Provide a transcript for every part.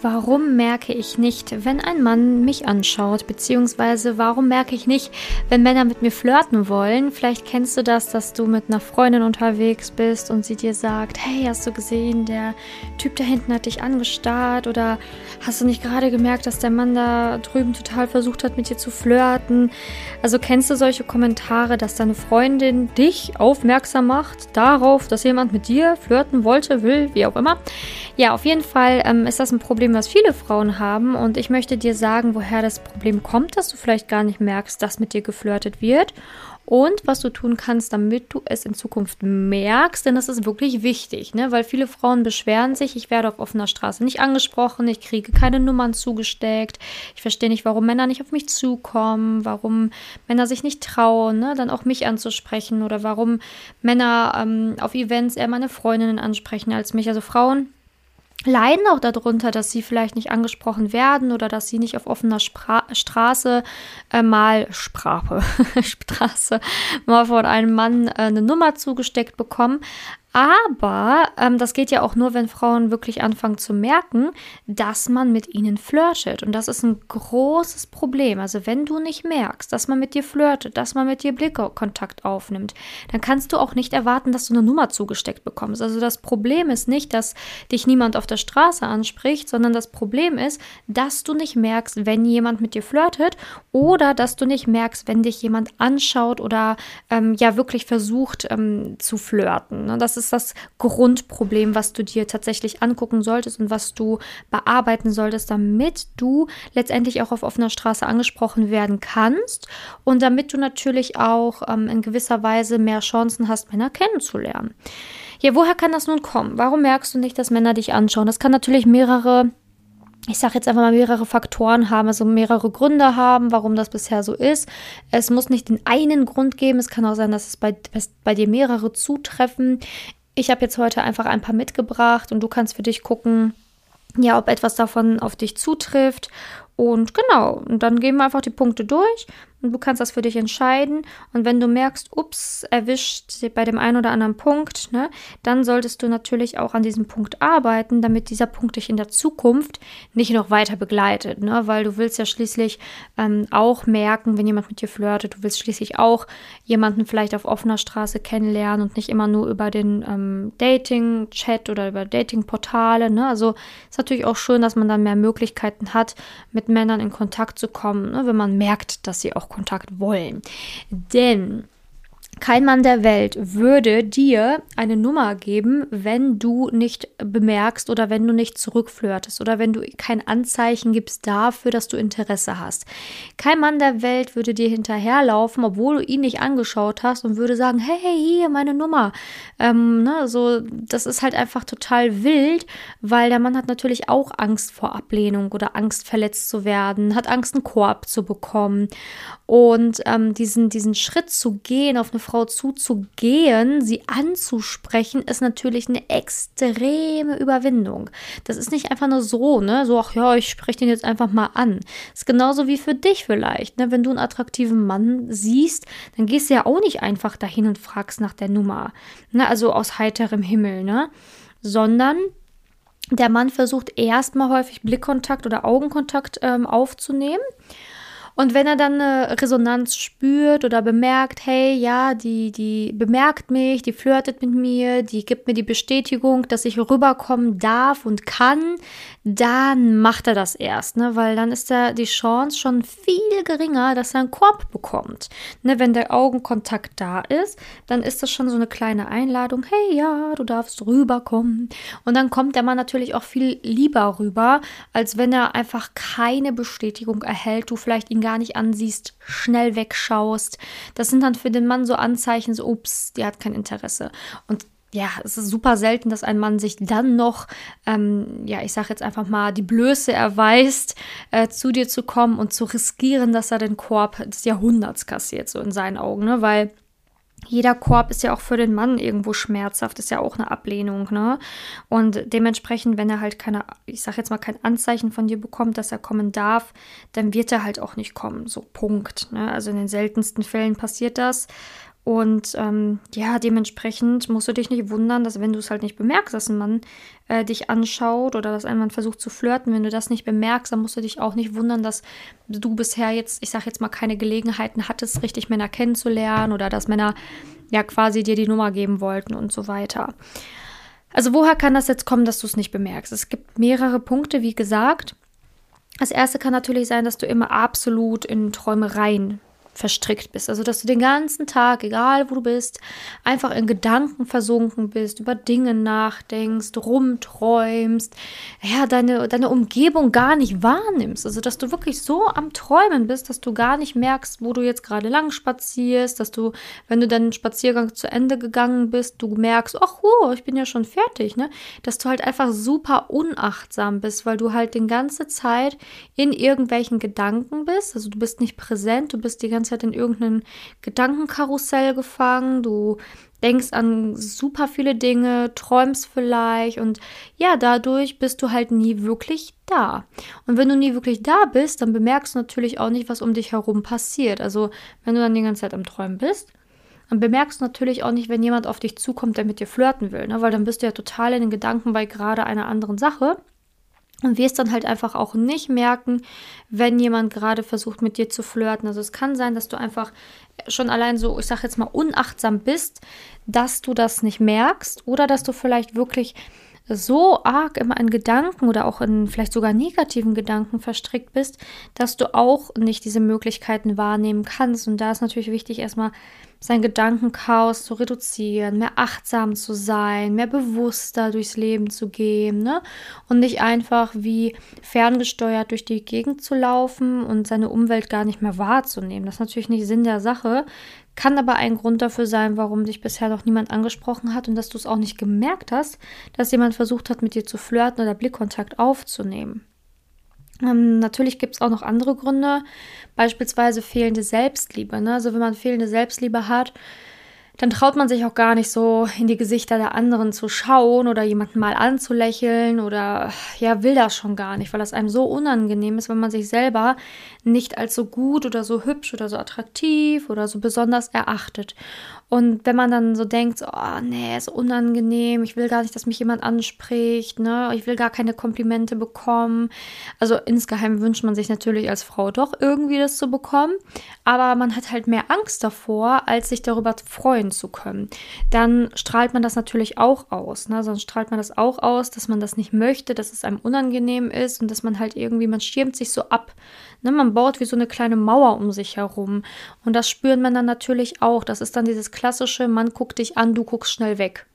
Warum merke ich nicht, wenn ein Mann mich anschaut? Beziehungsweise warum merke ich nicht, wenn Männer mit mir flirten wollen? Vielleicht kennst du das, dass du mit einer Freundin unterwegs bist und sie dir sagt, hey, hast du gesehen, der Typ da hinten hat dich angestarrt? Oder hast du nicht gerade gemerkt, dass der Mann da drüben total versucht hat, mit dir zu flirten? Also kennst du solche Kommentare, dass deine Freundin dich aufmerksam macht darauf, dass jemand mit dir flirten wollte, will, wie auch immer? Ja, auf jeden Fall ähm, ist das ein Problem, Problem, was viele Frauen haben. Und ich möchte dir sagen, woher das Problem kommt, dass du vielleicht gar nicht merkst, dass mit dir geflirtet wird. Und was du tun kannst, damit du es in Zukunft merkst, denn das ist wirklich wichtig, ne? weil viele Frauen beschweren sich, ich werde auf offener Straße nicht angesprochen, ich kriege keine Nummern zugesteckt, ich verstehe nicht, warum Männer nicht auf mich zukommen, warum Männer sich nicht trauen, ne? dann auch mich anzusprechen oder warum Männer ähm, auf Events eher meine Freundinnen ansprechen als mich. Also Frauen leiden auch darunter, dass sie vielleicht nicht angesprochen werden oder dass sie nicht auf offener Spra Straße äh, mal Sprache, Straße mal von einem Mann äh, eine Nummer zugesteckt bekommen. Aber ähm, das geht ja auch nur, wenn Frauen wirklich anfangen zu merken, dass man mit ihnen flirtet. Und das ist ein großes Problem. Also wenn du nicht merkst, dass man mit dir flirtet, dass man mit dir Blickkontakt aufnimmt, dann kannst du auch nicht erwarten, dass du eine Nummer zugesteckt bekommst. Also das Problem ist nicht, dass dich niemand auf der Straße anspricht, sondern das Problem ist, dass du nicht merkst, wenn jemand mit dir flirtet oder dass du nicht merkst, wenn dich jemand anschaut oder ähm, ja wirklich versucht ähm, zu flirten. Ne? Das ist das Grundproblem, was du dir tatsächlich angucken solltest und was du bearbeiten solltest, damit du letztendlich auch auf offener Straße angesprochen werden kannst und damit du natürlich auch ähm, in gewisser Weise mehr Chancen hast, Männer kennenzulernen. Ja, woher kann das nun kommen? Warum merkst du nicht, dass Männer dich anschauen? Das kann natürlich mehrere ich sage jetzt einfach mal mehrere Faktoren haben, also mehrere Gründe haben, warum das bisher so ist. Es muss nicht den einen Grund geben, es kann auch sein, dass es bei, bei dir mehrere zutreffen. Ich habe jetzt heute einfach ein paar mitgebracht und du kannst für dich gucken, ja, ob etwas davon auf dich zutrifft. Und genau, und dann gehen wir einfach die Punkte durch und du kannst das für dich entscheiden. Und wenn du merkst, ups, erwischt bei dem einen oder anderen Punkt, ne, dann solltest du natürlich auch an diesem Punkt arbeiten, damit dieser Punkt dich in der Zukunft nicht noch weiter begleitet. Ne? Weil du willst ja schließlich ähm, auch merken, wenn jemand mit dir flirtet, du willst schließlich auch jemanden vielleicht auf offener Straße kennenlernen und nicht immer nur über den ähm, Dating-Chat oder über Dating-Portale. Ne? Also ist natürlich auch schön, dass man dann mehr Möglichkeiten hat, mit Männern in Kontakt zu kommen, ne? wenn man merkt, dass sie auch Kontakt wollen. Denn kein Mann der Welt würde dir eine Nummer geben, wenn du nicht bemerkst oder wenn du nicht zurückflirtest oder wenn du kein Anzeichen gibst dafür, dass du Interesse hast. Kein Mann der Welt würde dir hinterherlaufen, obwohl du ihn nicht angeschaut hast und würde sagen, hey, hey hier meine Nummer. Ähm, ne, so, das ist halt einfach total wild, weil der Mann hat natürlich auch Angst vor Ablehnung oder Angst verletzt zu werden, hat Angst einen Korb zu bekommen und ähm, diesen, diesen Schritt zu gehen auf eine Frau zuzugehen, sie anzusprechen, ist natürlich eine extreme Überwindung. Das ist nicht einfach nur so, ne? So, ach ja, ich spreche den jetzt einfach mal an. Ist genauso wie für dich vielleicht, ne? Wenn du einen attraktiven Mann siehst, dann gehst du ja auch nicht einfach dahin und fragst nach der Nummer. Ne? Also aus heiterem Himmel, ne? Sondern der Mann versucht erstmal häufig Blickkontakt oder Augenkontakt ähm, aufzunehmen und wenn er dann eine Resonanz spürt oder bemerkt, hey, ja, die, die bemerkt mich, die flirtet mit mir, die gibt mir die Bestätigung, dass ich rüberkommen darf und kann, dann macht er das erst, ne? Weil dann ist da die Chance schon viel geringer, dass er einen Korb bekommt. Ne? Wenn der Augenkontakt da ist, dann ist das schon so eine kleine Einladung, hey, ja, du darfst rüberkommen. Und dann kommt der Mann natürlich auch viel lieber rüber, als wenn er einfach keine Bestätigung erhält, du vielleicht ihn gar gar nicht ansiehst, schnell wegschaust. Das sind dann für den Mann so Anzeichen, so, ups, der hat kein Interesse. Und ja, es ist super selten, dass ein Mann sich dann noch, ähm, ja, ich sag jetzt einfach mal, die Blöße erweist, äh, zu dir zu kommen und zu riskieren, dass er den Korb des Jahrhunderts kassiert, so in seinen Augen, ne? Weil jeder Korb ist ja auch für den Mann irgendwo schmerzhaft, ist ja auch eine Ablehnung, ne? Und dementsprechend, wenn er halt keine, ich sag jetzt mal, kein Anzeichen von dir bekommt, dass er kommen darf, dann wird er halt auch nicht kommen. So, Punkt. Ne? Also in den seltensten Fällen passiert das. Und ähm, ja, dementsprechend musst du dich nicht wundern, dass wenn du es halt nicht bemerkst, dass ein Mann äh, dich anschaut oder dass Mann versucht zu flirten, wenn du das nicht bemerkst, dann musst du dich auch nicht wundern, dass du bisher jetzt, ich sag jetzt mal, keine Gelegenheiten hattest, richtig Männer kennenzulernen oder dass Männer ja quasi dir die Nummer geben wollten und so weiter. Also woher kann das jetzt kommen, dass du es nicht bemerkst? Es gibt mehrere Punkte, wie gesagt. Das erste kann natürlich sein, dass du immer absolut in Träumereien verstrickt bist. Also, dass du den ganzen Tag, egal wo du bist, einfach in Gedanken versunken bist, über Dinge nachdenkst, rumträumst, ja, deine, deine Umgebung gar nicht wahrnimmst. Also, dass du wirklich so am Träumen bist, dass du gar nicht merkst, wo du jetzt gerade lang spazierst, dass du, wenn du deinen Spaziergang zu Ende gegangen bist, du merkst, ach, oh, ich bin ja schon fertig, ne? Dass du halt einfach super unachtsam bist, weil du halt die ganze Zeit in irgendwelchen Gedanken bist. Also, du bist nicht präsent, du bist die ganze ganze Zeit in irgendeinem Gedankenkarussell gefangen, du denkst an super viele Dinge, träumst vielleicht und ja, dadurch bist du halt nie wirklich da. Und wenn du nie wirklich da bist, dann bemerkst du natürlich auch nicht, was um dich herum passiert. Also, wenn du dann die ganze Zeit am Träumen bist, dann bemerkst du natürlich auch nicht, wenn jemand auf dich zukommt, der mit dir flirten will, ne? weil dann bist du ja total in den Gedanken bei gerade einer anderen Sache und wirst dann halt einfach auch nicht merken, wenn jemand gerade versucht mit dir zu flirten. Also es kann sein, dass du einfach schon allein so, ich sag jetzt mal, unachtsam bist, dass du das nicht merkst oder dass du vielleicht wirklich so arg immer in Gedanken oder auch in vielleicht sogar negativen Gedanken verstrickt bist, dass du auch nicht diese Möglichkeiten wahrnehmen kannst. Und da ist natürlich wichtig, erstmal sein Gedankenchaos zu reduzieren, mehr achtsam zu sein, mehr bewusster durchs Leben zu gehen ne? und nicht einfach wie ferngesteuert durch die Gegend zu laufen und seine Umwelt gar nicht mehr wahrzunehmen. Das ist natürlich nicht Sinn der Sache, kann aber ein Grund dafür sein, warum dich bisher noch niemand angesprochen hat und dass du es auch nicht gemerkt hast, dass jemand versucht hat, mit dir zu flirten oder Blickkontakt aufzunehmen. Ähm, natürlich gibt es auch noch andere Gründe, beispielsweise fehlende Selbstliebe. Ne? Also wenn man fehlende Selbstliebe hat, dann traut man sich auch gar nicht so in die Gesichter der anderen zu schauen oder jemanden mal anzulächeln oder ja, will das schon gar nicht, weil das einem so unangenehm ist, wenn man sich selber nicht als so gut oder so hübsch oder so attraktiv oder so besonders erachtet. Und wenn man dann so denkt, so, oh nee, ist unangenehm, ich will gar nicht, dass mich jemand anspricht, ne, ich will gar keine Komplimente bekommen. Also insgeheim wünscht man sich natürlich als Frau doch irgendwie das zu bekommen, aber man hat halt mehr Angst davor, als sich darüber freuen zu können. Dann strahlt man das natürlich auch aus, ne, sonst strahlt man das auch aus, dass man das nicht möchte, dass es einem unangenehm ist und dass man halt irgendwie, man schirmt sich so ab. Ne, man baut wie so eine kleine Mauer um sich herum. Und das spüren Männer natürlich auch. Das ist dann dieses klassische, Mann guckt dich an, du guckst schnell weg.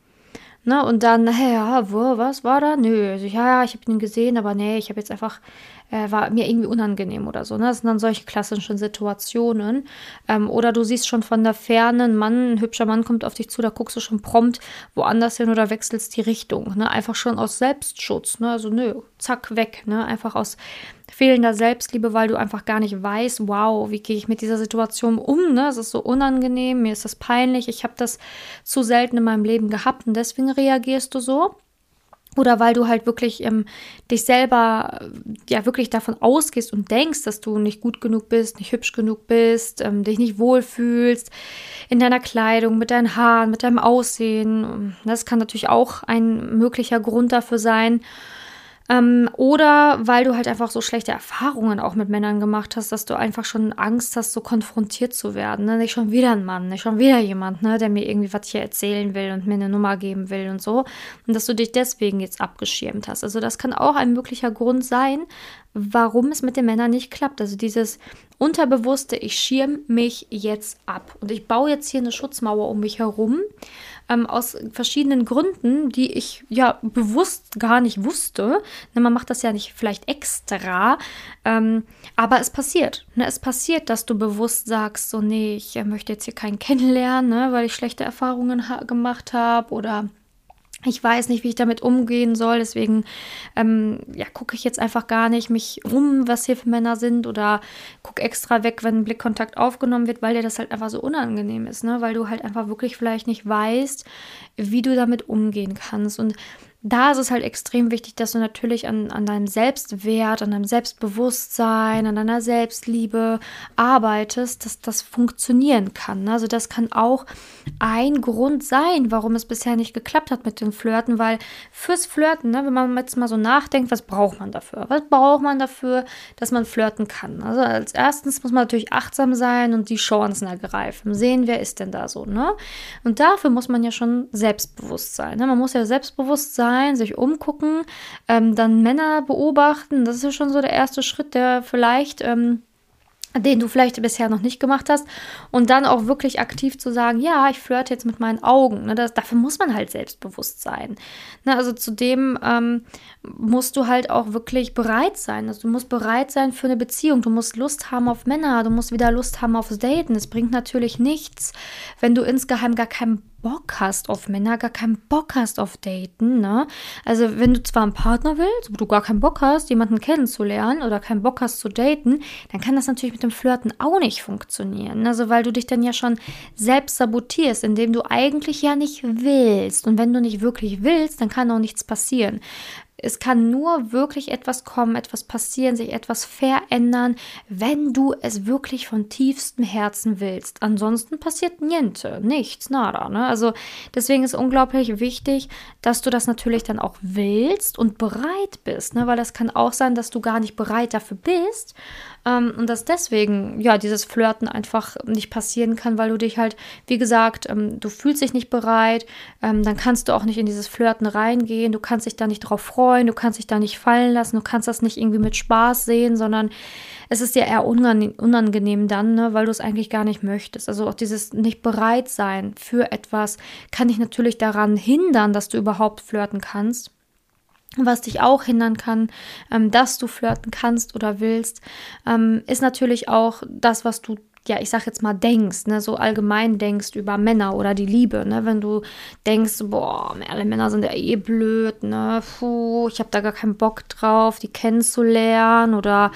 Ne, und dann, ja, wo, was war da? Nö, also, ja, ich habe ihn gesehen, aber nee, ich habe jetzt einfach äh, war mir irgendwie unangenehm oder so. Ne? Das sind dann solche klassischen Situationen. Ähm, oder du siehst schon von der Ferne, ein Mann, ein hübscher Mann kommt auf dich zu, da guckst du schon prompt woanders hin oder wechselst die Richtung. Ne? Einfach schon aus Selbstschutz. Ne? Also nö, zack, weg. Ne? Einfach aus fehlender Selbstliebe, weil du einfach gar nicht weißt, wow, wie gehe ich mit dieser Situation um? Ne? Es ist so unangenehm, mir ist das peinlich, ich habe das zu selten in meinem Leben gehabt und deswegen reagierst du so. Oder weil du halt wirklich ähm, dich selber ja wirklich davon ausgehst und denkst, dass du nicht gut genug bist, nicht hübsch genug bist, ähm, dich nicht wohlfühlst in deiner Kleidung, mit deinen Haaren, mit deinem Aussehen. Das kann natürlich auch ein möglicher Grund dafür sein. Ähm, oder weil du halt einfach so schlechte Erfahrungen auch mit Männern gemacht hast, dass du einfach schon Angst hast, so konfrontiert zu werden. Ne? Nicht schon wieder ein Mann, nicht schon wieder jemand, ne, der mir irgendwie was hier erzählen will und mir eine Nummer geben will und so. Und dass du dich deswegen jetzt abgeschirmt hast. Also das kann auch ein möglicher Grund sein, warum es mit den Männern nicht klappt. Also dieses unterbewusste, ich schirm mich jetzt ab und ich baue jetzt hier eine Schutzmauer um mich herum ähm, aus verschiedenen Gründen, die ich ja bewusst gar nicht wusste. Ne, man macht das ja nicht vielleicht extra, ähm, aber es passiert. Ne? Es passiert, dass du bewusst sagst, so nee, ich äh, möchte jetzt hier keinen kennenlernen, ne, weil ich schlechte Erfahrungen ha gemacht habe oder ich weiß nicht, wie ich damit umgehen soll, deswegen ähm, ja, gucke ich jetzt einfach gar nicht mich um, was hier für Männer sind oder gucke extra weg, wenn Blickkontakt aufgenommen wird, weil dir das halt einfach so unangenehm ist, ne? weil du halt einfach wirklich vielleicht nicht weißt, wie du damit umgehen kannst. Und da ist es halt extrem wichtig, dass du natürlich an, an deinem Selbstwert, an deinem Selbstbewusstsein, an deiner Selbstliebe arbeitest, dass das funktionieren kann. Also das kann auch ein Grund sein, warum es bisher nicht geklappt hat mit dem Flirten, weil fürs Flirten, ne, wenn man jetzt mal so nachdenkt, was braucht man dafür? Was braucht man dafür, dass man flirten kann? Also als erstens muss man natürlich achtsam sein und die Chancen ergreifen. Sehen, wer ist denn da so, ne? Und dafür muss man ja schon selbstbewusst sein. Ne? Man muss ja selbstbewusst sein sein, sich umgucken, ähm, dann Männer beobachten. Das ist ja schon so der erste Schritt, der vielleicht. Ähm, den du vielleicht bisher noch nicht gemacht hast und dann auch wirklich aktiv zu sagen, ja, ich flirte jetzt mit meinen Augen. Ne, das, dafür muss man halt selbstbewusst sein. Ne, also zudem ähm, musst du halt auch wirklich bereit sein. Also du musst bereit sein für eine Beziehung. Du musst Lust haben auf Männer. Du musst wieder Lust haben aufs Daten. Es bringt natürlich nichts, wenn du insgeheim gar keinen Bock hast auf Männer, gar keinen Bock hast auf Daten, ne? Also wenn du zwar einen Partner willst, aber du gar keinen Bock hast, jemanden kennenzulernen oder keinen Bock hast zu daten, dann kann das natürlich mit dem Flirten auch nicht funktionieren. Also weil du dich dann ja schon selbst sabotierst, indem du eigentlich ja nicht willst. Und wenn du nicht wirklich willst, dann kann auch nichts passieren. Es kann nur wirklich etwas kommen, etwas passieren, sich etwas verändern, wenn du es wirklich von tiefstem Herzen willst. Ansonsten passiert niente, nichts, nada. Ne? Also deswegen ist unglaublich wichtig, dass du das natürlich dann auch willst und bereit bist, ne? weil das kann auch sein, dass du gar nicht bereit dafür bist ähm, und dass deswegen, ja, dieses Flirten einfach nicht passieren kann, weil du dich halt, wie gesagt, ähm, du fühlst dich nicht bereit, ähm, dann kannst du auch nicht in dieses Flirten reingehen, du kannst dich da nicht drauf freuen, du kannst dich da nicht fallen lassen, du kannst das nicht irgendwie mit Spaß sehen, sondern es ist dir eher unangenehm dann, ne, weil du es eigentlich gar nicht möchtest. Also auch dieses nicht bereit sein für etwas kann dich natürlich daran hindern, dass du überhaupt flirten kannst. Was dich auch hindern kann, ähm, dass du flirten kannst oder willst, ähm, ist natürlich auch das, was du ja, ich sag jetzt mal, denkst, ne, so allgemein denkst über Männer oder die Liebe, ne, wenn du denkst, boah, alle Männer sind ja eh blöd, ne, puh, ich habe da gar keinen Bock drauf, die kennenzulernen oder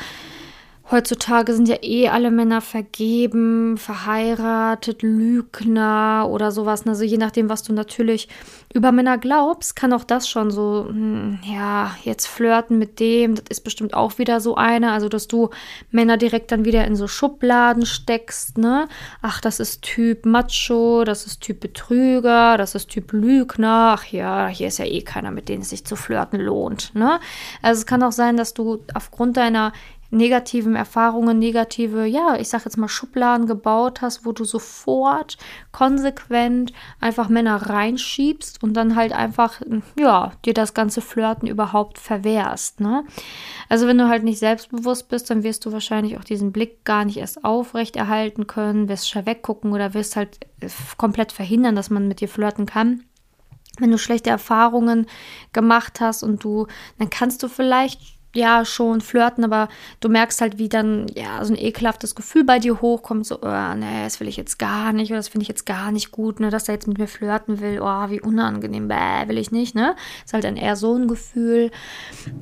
Heutzutage sind ja eh alle Männer vergeben, verheiratet, Lügner oder sowas. Also je nachdem, was du natürlich über Männer glaubst, kann auch das schon so, hm, ja, jetzt flirten mit dem, das ist bestimmt auch wieder so eine. Also, dass du Männer direkt dann wieder in so Schubladen steckst, ne? Ach, das ist Typ Macho, das ist Typ Betrüger, das ist Typ Lügner. Ach ja, hier ist ja eh keiner, mit dem es sich zu flirten lohnt, ne? Also, es kann auch sein, dass du aufgrund deiner negativen Erfahrungen, negative, ja, ich sag jetzt mal Schubladen gebaut hast, wo du sofort konsequent einfach Männer reinschiebst und dann halt einfach, ja, dir das ganze Flirten überhaupt verwehrst, ne? Also wenn du halt nicht selbstbewusst bist, dann wirst du wahrscheinlich auch diesen Blick gar nicht erst aufrecht erhalten können, wirst schon weggucken oder wirst halt äh, komplett verhindern, dass man mit dir flirten kann wenn du schlechte Erfahrungen gemacht hast und du, dann kannst du vielleicht ja schon flirten, aber du merkst halt, wie dann ja so ein ekelhaftes Gefühl bei dir hochkommt, so, oh, nee, das will ich jetzt gar nicht oder das finde ich jetzt gar nicht gut, ne, dass er jetzt mit mir flirten will, oh, wie unangenehm, bäh, will ich nicht, ne? Ist halt dann eher so ein Gefühl.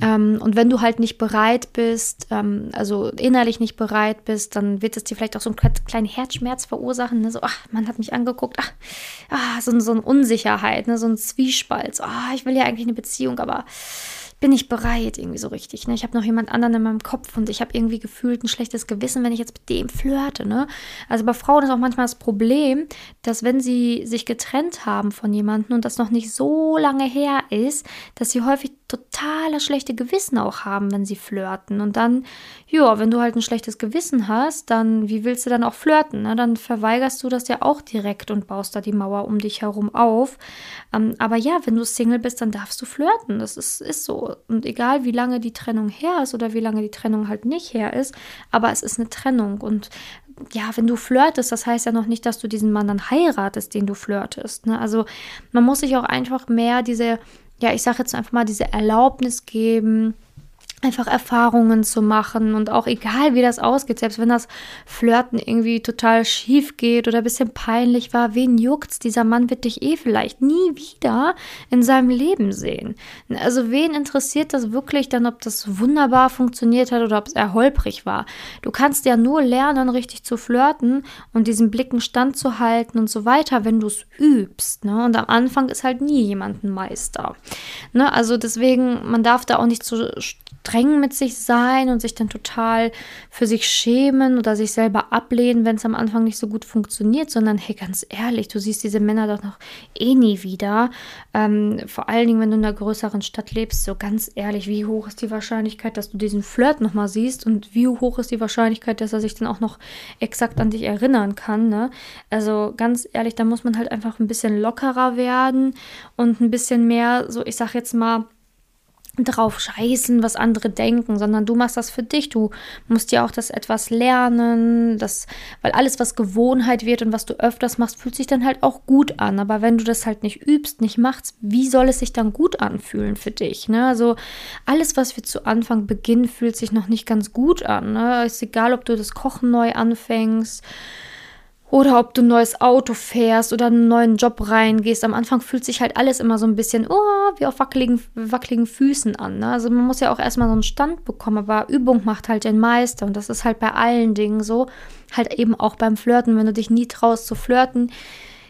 Ähm, und wenn du halt nicht bereit bist, ähm, also innerlich nicht bereit bist, dann wird es dir vielleicht auch so einen kleinen Herzschmerz verursachen, ne? So, ach, man hat mich angeguckt, ach, ah, so, so eine Unsicherheit, ne? So ein Zwiespalt, so, ah, ich will ja eigentlich eine Beziehung, aber bin ich bereit irgendwie so richtig. Ne? Ich habe noch jemand anderen in meinem Kopf und ich habe irgendwie gefühlt ein schlechtes Gewissen, wenn ich jetzt mit dem flirte. Ne? Also bei Frauen ist auch manchmal das Problem, dass wenn sie sich getrennt haben von jemandem und das noch nicht so lange her ist, dass sie häufig total schlechte Gewissen auch haben, wenn sie flirten. Und dann, ja, wenn du halt ein schlechtes Gewissen hast, dann, wie willst du dann auch flirten? Ne? Dann verweigerst du das ja auch direkt und baust da die Mauer um dich herum auf. Ähm, aber ja, wenn du Single bist, dann darfst du flirten. Das ist, ist so. Und egal, wie lange die Trennung her ist oder wie lange die Trennung halt nicht her ist, aber es ist eine Trennung. Und ja, wenn du flirtest, das heißt ja noch nicht, dass du diesen Mann dann heiratest, den du flirtest. Ne? Also man muss sich auch einfach mehr diese ja, ich sage jetzt einfach mal, diese Erlaubnis geben, einfach Erfahrungen zu machen und auch egal wie das ausgeht, selbst wenn das Flirten irgendwie total schief geht oder ein bisschen peinlich war, wen juckt's? Dieser Mann wird dich eh vielleicht nie wieder in seinem Leben sehen. Also wen interessiert das wirklich dann, ob das wunderbar funktioniert hat oder ob es eher holprig war? Du kannst ja nur lernen, richtig zu flirten und diesen Blicken standzuhalten und so weiter, wenn du es übst. Ne? Und am Anfang ist halt nie jemand ein Meister. Ne? Also deswegen, man darf da auch nicht zu streng mit sich sein und sich dann total für sich schämen oder sich selber ablehnen, wenn es am Anfang nicht so gut funktioniert, sondern hey, ganz ehrlich, du siehst diese Männer doch noch eh nie wieder. Ähm, vor allen Dingen, wenn du in einer größeren Stadt lebst, so ganz ehrlich, wie hoch ist die Wahrscheinlichkeit, dass du diesen Flirt nochmal siehst und wie hoch ist die Wahrscheinlichkeit, dass er sich dann auch noch exakt an dich erinnern kann. Ne? Also ganz ehrlich, da muss man halt einfach ein bisschen lockerer werden und ein bisschen mehr, so ich sag jetzt mal, drauf scheißen, was andere denken, sondern du machst das für dich. Du musst ja auch das etwas lernen, das, weil alles, was Gewohnheit wird und was du öfters machst, fühlt sich dann halt auch gut an. Aber wenn du das halt nicht übst, nicht machst, wie soll es sich dann gut anfühlen für dich? Ne? Also alles, was wir zu Anfang beginnen, fühlt sich noch nicht ganz gut an. Ne? Ist egal, ob du das Kochen neu anfängst oder ob du ein neues Auto fährst oder einen neuen Job reingehst. Am Anfang fühlt sich halt alles immer so ein bisschen, oh, wie auf wackeligen, wackeligen Füßen an. Ne? Also man muss ja auch erstmal so einen Stand bekommen, aber Übung macht halt den Meister. Und das ist halt bei allen Dingen so. Halt eben auch beim Flirten. Wenn du dich nie traust zu flirten,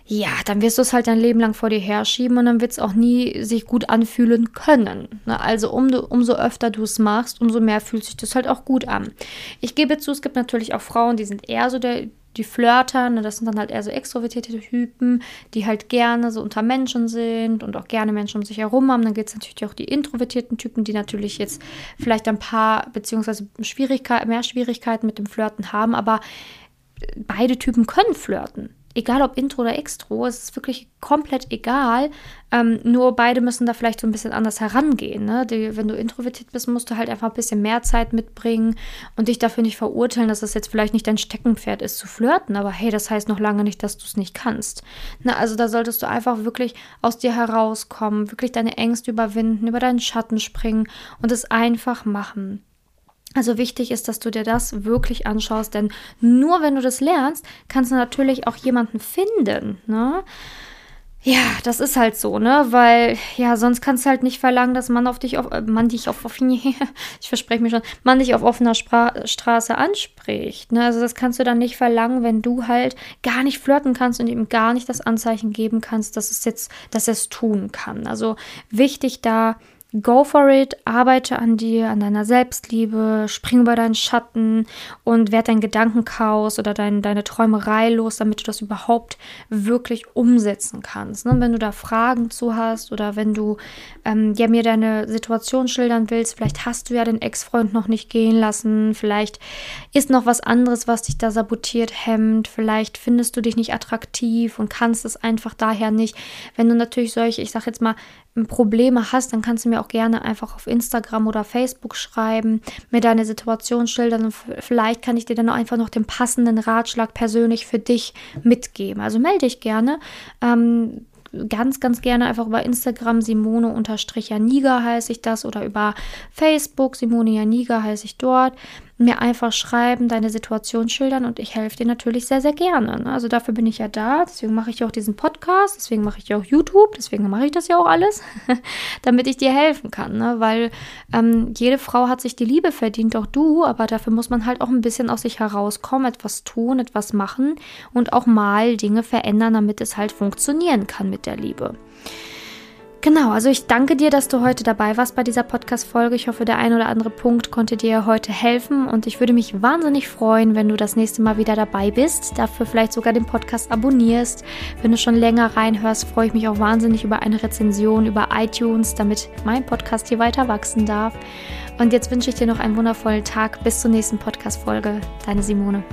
ja, dann wirst du es halt dein Leben lang vor dir herschieben und dann wird es auch nie sich gut anfühlen können. Ne? Also um, umso öfter du es machst, umso mehr fühlt sich das halt auch gut an. Ich gebe zu, es gibt natürlich auch Frauen, die sind eher so der, die flirtern, ne, das sind dann halt eher so extrovertierte Typen, die halt gerne so unter Menschen sind und auch gerne Menschen um sich herum haben. Dann gibt es natürlich auch die introvertierten Typen, die natürlich jetzt vielleicht ein paar beziehungsweise Schwierigkeiten, mehr Schwierigkeiten mit dem Flirten haben, aber beide Typen können flirten egal ob Intro oder Extro, es ist wirklich komplett egal. Ähm, nur beide müssen da vielleicht so ein bisschen anders herangehen. Ne? Die, wenn du introvertiert bist, musst du halt einfach ein bisschen mehr Zeit mitbringen und dich dafür nicht verurteilen, dass es jetzt vielleicht nicht dein Steckenpferd ist zu flirten. Aber hey, das heißt noch lange nicht, dass du es nicht kannst. Ne? Also da solltest du einfach wirklich aus dir herauskommen, wirklich deine Ängste überwinden, über deinen Schatten springen und es einfach machen. Also wichtig ist, dass du dir das wirklich anschaust, denn nur wenn du das lernst, kannst du natürlich auch jemanden finden, ne? Ja, das ist halt so, ne? Weil, ja, sonst kannst du halt nicht verlangen, dass man auf dich auf, äh, man dich auf, auf ich verspreche mir schon, man dich auf offener Spra Straße anspricht, ne? Also das kannst du dann nicht verlangen, wenn du halt gar nicht flirten kannst und ihm gar nicht das Anzeichen geben kannst, dass es jetzt, dass er es tun kann. Also wichtig da, Go for it, arbeite an dir, an deiner Selbstliebe, spring über deinen Schatten und werd dein Gedankenchaos oder dein, deine Träumerei los, damit du das überhaupt wirklich umsetzen kannst. Ne? Wenn du da Fragen zu hast oder wenn du ähm, ja, mir deine Situation schildern willst, vielleicht hast du ja den Ex-Freund noch nicht gehen lassen, vielleicht ist noch was anderes, was dich da sabotiert, hemmt, vielleicht findest du dich nicht attraktiv und kannst es einfach daher nicht. Wenn du natürlich solche, ich sag jetzt mal, Probleme hast, dann kannst du mir auch gerne einfach auf Instagram oder Facebook schreiben, mir deine Situation schildern und vielleicht kann ich dir dann einfach noch den passenden Ratschlag persönlich für dich mitgeben. Also melde dich gerne. Ähm, ganz, ganz gerne einfach über Instagram Simone-Janiga heiße ich das oder über Facebook Simone Janiga heiße ich dort mir einfach schreiben, deine Situation schildern und ich helfe dir natürlich sehr, sehr gerne. Ne? Also dafür bin ich ja da, deswegen mache ich auch diesen Podcast, deswegen mache ich ja auch YouTube, deswegen mache ich das ja auch alles, damit ich dir helfen kann. Ne? Weil ähm, jede Frau hat sich die Liebe verdient, auch du, aber dafür muss man halt auch ein bisschen aus sich herauskommen, etwas tun, etwas machen und auch mal Dinge verändern, damit es halt funktionieren kann mit der Liebe. Genau, also ich danke dir, dass du heute dabei warst bei dieser Podcast-Folge. Ich hoffe, der ein oder andere Punkt konnte dir heute helfen und ich würde mich wahnsinnig freuen, wenn du das nächste Mal wieder dabei bist, dafür vielleicht sogar den Podcast abonnierst. Wenn du schon länger reinhörst, freue ich mich auch wahnsinnig über eine Rezension über iTunes, damit mein Podcast hier weiter wachsen darf. Und jetzt wünsche ich dir noch einen wundervollen Tag. Bis zur nächsten Podcast-Folge. Deine Simone.